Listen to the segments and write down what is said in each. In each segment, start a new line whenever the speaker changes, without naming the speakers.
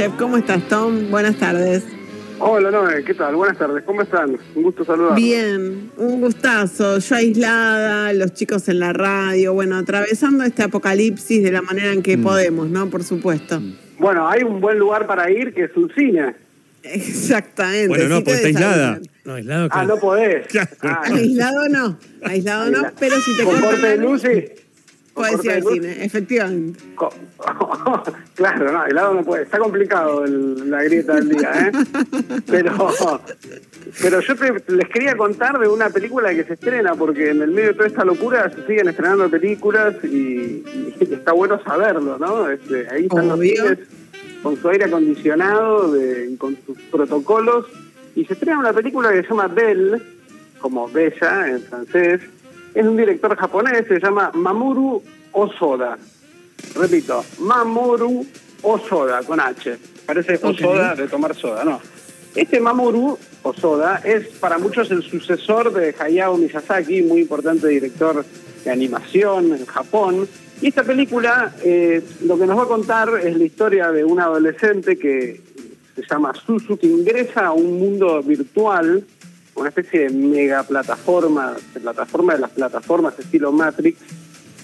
Chef. ¿Cómo estás, Tom? Buenas tardes.
Hola, Noé, ¿qué tal? Buenas tardes, ¿cómo están? Un gusto saludar.
Bien, un gustazo. Yo aislada, los chicos en la radio, bueno, atravesando este apocalipsis de la manera en que
Mm.
podemos, ¿no? Por supuesto.
Bueno, hay un buen lugar para ir que es un cine.
Exactamente.
Bueno, no,
sí
porque está aislada. No, aislado.
Ah,
claro.
no podés.
Claro.
Ah,
Aislado no, aislado no, pero si te
Con corte de
luz,
luz, sí. Con
puedes ir al cine, efectivamente.
Co- claro, no, helado no puede. Está complicado el- la grieta del día, ¿eh? Pero, pero yo te- les quería contar de una película que se estrena, porque en el medio de toda esta locura se siguen estrenando películas y, y está bueno saberlo, ¿no? Este, ahí están los cines con su aire acondicionado, de, con sus protocolos, y se estrena una película que se llama Belle, como Bella en francés, es un director japonés, se llama Mamoru Osoda. Repito, Mamoru Osoda, con H. Parece Osoda de tomar soda, no. Este Mamoru Osoda es para muchos el sucesor de Hayao Miyazaki, muy importante director de animación en Japón. Y esta película eh, lo que nos va a contar es la historia de un adolescente que se llama Suzu, que ingresa a un mundo virtual, una especie de mega plataforma, plataforma de las plataformas estilo Matrix,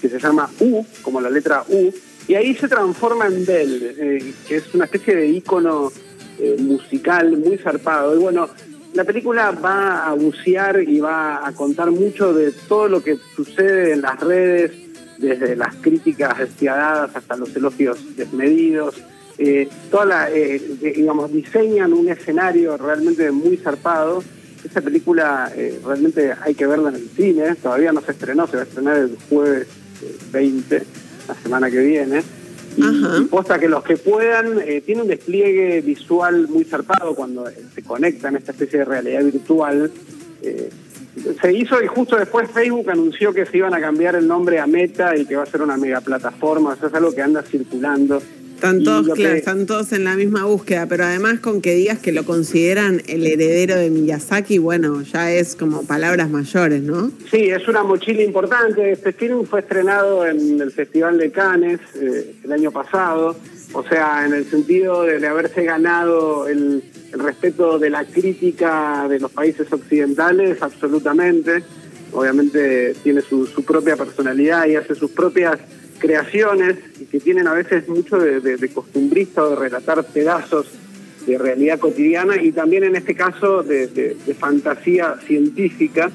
que se llama U, como la letra U, y ahí se transforma en Bell, eh, que es una especie de ícono eh, musical muy zarpado. Y bueno, la película va a bucear y va a contar mucho de todo lo que sucede en las redes, desde las críticas despiadadas hasta los elogios desmedidos. Eh, eh, digamos, diseñan un escenario realmente muy zarpado. Esta película eh, realmente hay que verla en el cine, todavía no se estrenó, se va a estrenar el jueves eh, 20, la semana que viene. Y, y posta que los que puedan, eh, tiene un despliegue visual muy zarpado cuando eh, se conecta en esta especie de realidad virtual. Eh, se hizo y justo después Facebook anunció que se iban a cambiar el nombre a Meta y que va a ser una mega plataforma, o sea, es algo que anda circulando.
Están todos, claro,
que-
están todos en la misma búsqueda, pero además con que digas que lo consideran el heredero de Miyazaki, bueno, ya es como palabras mayores, ¿no?
Sí, es una mochila importante. Este film fue estrenado en el Festival de Cannes eh, el año pasado, o sea, en el sentido de, de haberse ganado el, el respeto de la crítica de los países occidentales, absolutamente. Obviamente tiene su, su propia personalidad y hace sus propias creaciones que tienen a veces mucho de, costumbrista o de relatar pedazos de realidad cotidiana y también en este caso de, fantasía científica.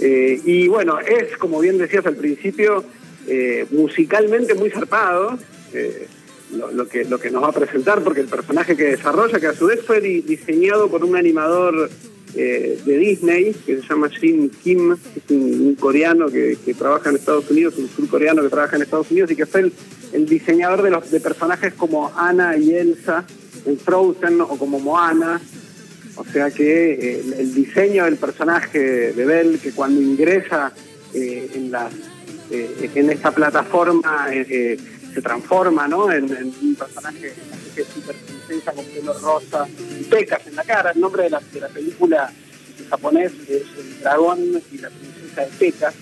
Eh, y bueno, es, como bien decías al principio, eh, musicalmente muy zarpado. eh, lo, que, lo que nos va a presentar, porque el personaje que desarrolla, que a su vez fue di- diseñado por un animador eh, de Disney, que se llama Jin Kim, es un, coreano que, que trabaja en Estados Unidos, un surcoreano que trabaja en Estados Unidos y que fue el, el diseñador de, los, de personajes como Anna y Elsa en Frozen o como Moana. O sea que eh, el, diseño del personaje de Belle, que cuando ingresa eh, en, eh, en esta plataforma se transforma ¿no? en, un personaje que es súper princesa con pelo rosa pecas en la cara. El nombre de la, de la película en japonés es El dragón y la princesa de pecas.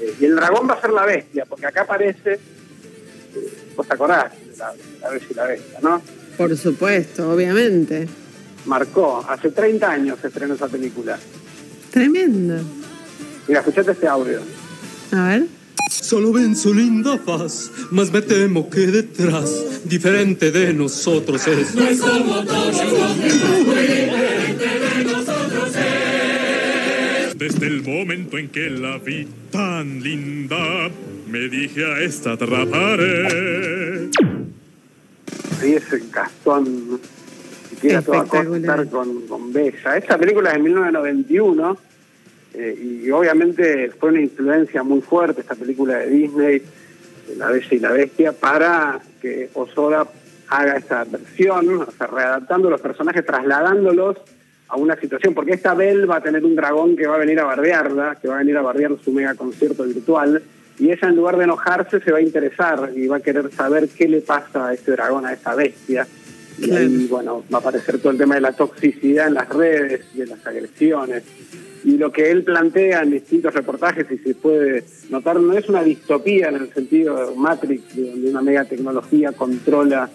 Eh, y el dragón va a ser la bestia, porque acá aparece, eh, vos te acordás, de la, la bestia y la bestia, ¿no?
Por supuesto, obviamente.
Marcó, hace 30 años se estrenó esa película.
Tremendo.
Mira, escuchate este audio.
A ver.
Solo ven su linda faz, mas me temo que detrás, diferente de nosotros es.
Desde el momento en que la vi tan linda, me dije a esta atraparé.
Ahí es Gastón, siquiera todo a
Espectacular.
costar con, con Bella. Esta película es de 1991 eh, y obviamente fue una influencia muy fuerte esta película de Disney, La Bella y la Bestia, para que Osoda haga esta versión, o sea, readaptando los personajes, trasladándolos a una situación, porque esta Belle va a tener un dragón que va a venir a bardearla, que va a venir a bardear su mega concierto virtual, y ella en lugar de enojarse se va a interesar y va a querer saber qué le pasa a ese dragón, a esa bestia. Y ahí, bueno, va a aparecer todo el tema de la toxicidad en las redes, de las agresiones. Y lo que él plantea en distintos reportajes, y se puede notar, no es una distopía en el sentido de Matrix, de donde una mega tecnología controla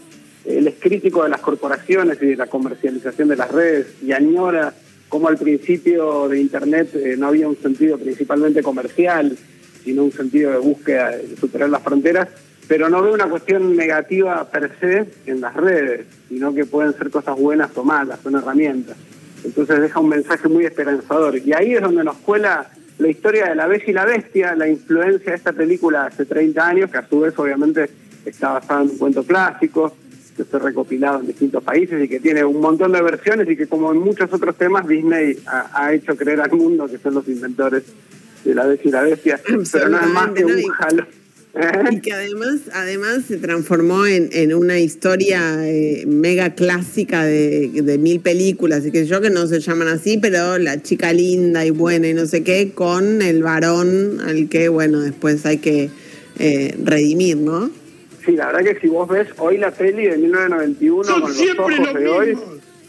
él es crítico de las corporaciones y de la comercialización de las redes y añora como al principio de Internet eh, no había un sentido principalmente comercial, sino un sentido de búsqueda de superar las fronteras, pero no ve una cuestión negativa per se en las redes, sino que pueden ser cosas buenas o malas, son herramientas. Entonces deja un mensaje muy esperanzador. Y ahí es donde nos cuela la historia de la Bella y la Bestia, la influencia de esta película hace 30 años, que a su vez obviamente está basada en un cuento clásico, que fue recopilado en distintos países y que tiene un montón de versiones y que como en muchos otros temas Disney ha, hecho creer al mundo que son los inventores de la Bella y la Bestia, pero no es más que un jalo
y que además, además se transformó en, en una historia eh, mega clásica de, de, mil películas, y que yo que no se llaman así, pero la chica linda y buena y no sé qué, con el varón al que, bueno, después hay que eh, redimir, ¿no?
Sí, la verdad que si vos ves hoy la peli de 1991 con los ojos de hoy,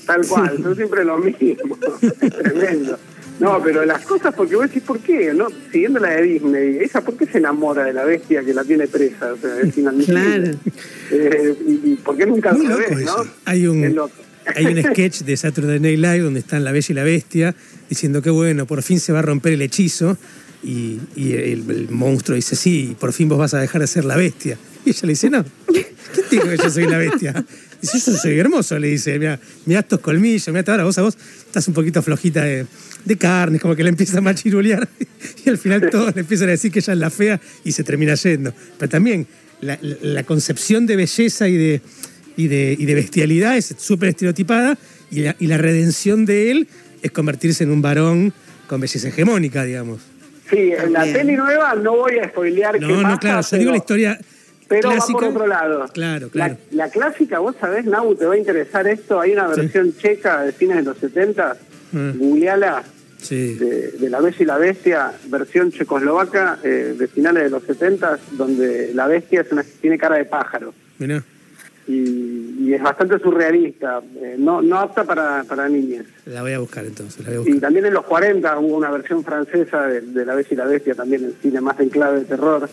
tal cual, son siempre lo mismo. Tremendo. No, pero las cosas, porque vos decís, ¿por qué? ¿No? Siguiendo la de Disney, ¿esa por qué se enamora de la bestia que la tiene presa? O sea, es inadmisible. Claro. Eh, y, por qué nunca lo ves, ¿no?
Hay un, hay un sketch de Saturday Night Live donde están la bella y la bestia diciendo que bueno, por fin se va a romper el hechizo. Y, el, monstruo dice, sí, por fin vos vas a dejar de ser la bestia. Y ella le dice, no, ¿quién dijo que yo soy la bestia? Dice, yo soy hermoso, le dice, mira, mira estos colmillos, mira, ahora vos a vos estás un poquito flojita de, de carne, como que le empieza a machirulear y al final todos le empiezan a decir que ella es la fea y se termina yendo. Pero también la, concepción de belleza y de, y de, y de bestialidad es súper estereotipada y la, y la redención de él es convertirse en un varón con belleza hegemónica, digamos.
Sí, en la peli nueva no voy a spoilear
No, no, claro, yo digo la historia
pero va por otro lado.
Claro, claro.
La, clásica, vos sabés, Nau, te va a interesar esto. Hay una versión checa de fines de los 70, mm. de, La Bella y la Bestia, versión checoslovaca eh, de finales de los 70, donde la bestia es una, tiene cara de pájaro. Y, es bastante surrealista, eh, no, no apta para, para niñas.
La voy a buscar entonces.
Y también en los 40 hubo una versión francesa de, de La Bella y la Bestia, también en cine más en clave de terror.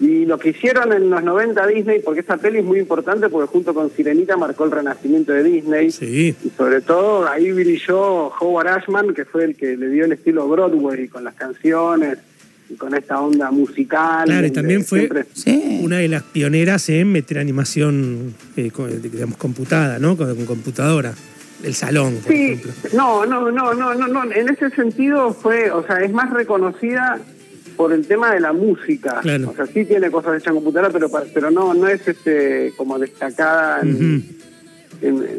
Y lo que hicieron en los 90 Disney, porque esta peli es muy importante porque junto con Sirenita marcó el renacimiento de Disney.
Sí.
Y sobre todo ahí brilló Howard Ashman, que fue el que le dio el estilo Broadway con las canciones y con esta onda musical.
Claro, y también fue una de las pioneras en meter animación, eh, digamos, computada, ¿no? Con, computadora. El salón, por sí. ejemplo.
No, no, no, no, no, no. En ese sentido fue, o sea, es más reconocida por el tema de la música. O sea, sí tiene cosas hechas en computadora, pero pero no no es este como destacada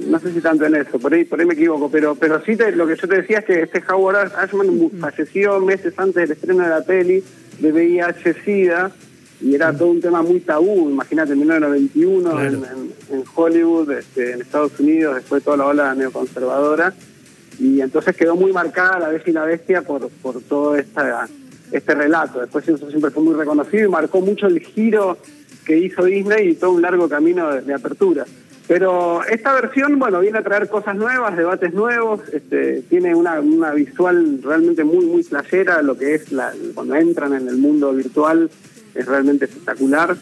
no sé si tanto en eso, por ahí por ahí me equivoco, pero pero sí lo que yo te decía es que este Howard Ashman falleció meses antes del estreno de la peli de VIH-Sida y era todo un tema muy tabú, imagínate, en 1991 en, en, Hollywood, este, en Estados Unidos, después de toda la ola neoconservadora, y entonces quedó muy marcada la Bestia y la Bestia por, por toda esta este relato. Después eso siempre fue muy reconocido y marcó mucho el giro que hizo Disney y todo un largo camino de, apertura. Pero esta versión, bueno, viene a traer cosas nuevas, debates nuevos, este, tiene una, una visual realmente muy, muy playera, lo que es la, cuando entran en el mundo virtual es realmente espectacular.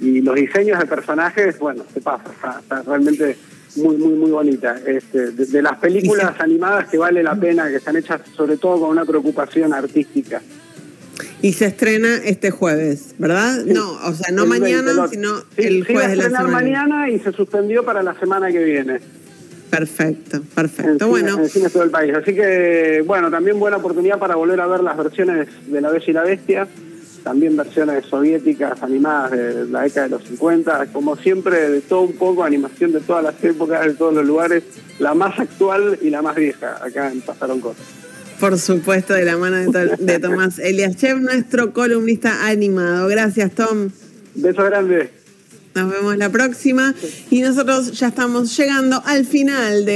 Y los diseños de personajes, bueno, se pasa, está, realmente muy, muy, muy bonita. Este, de, las películas animadas que vale la pena, que están hechas sobre todo con una preocupación artística.
Y se estrena este jueves, ¿verdad? No, o sea, no mañana, sino el jueves de la semana.
mañana y se suspendió para la semana que viene.
Perfecto, perfecto. bueno.
En cine todo el país. Así que, bueno, también buena oportunidad para volver a ver las versiones de La Bella y la Bestia, también versiones soviéticas animadas de la década de los 50, como siempre, de todo un poco, animación de todas las épocas, de todos los lugares, la más actual y la más vieja, acá en Pasaron Cosas.
Por supuesto, de la mano de, Tomás Elias Chef, nuestro columnista animado. Gracias, Tom.
Beso grande.
Nos vemos la próxima. Y nosotros ya estamos llegando al final de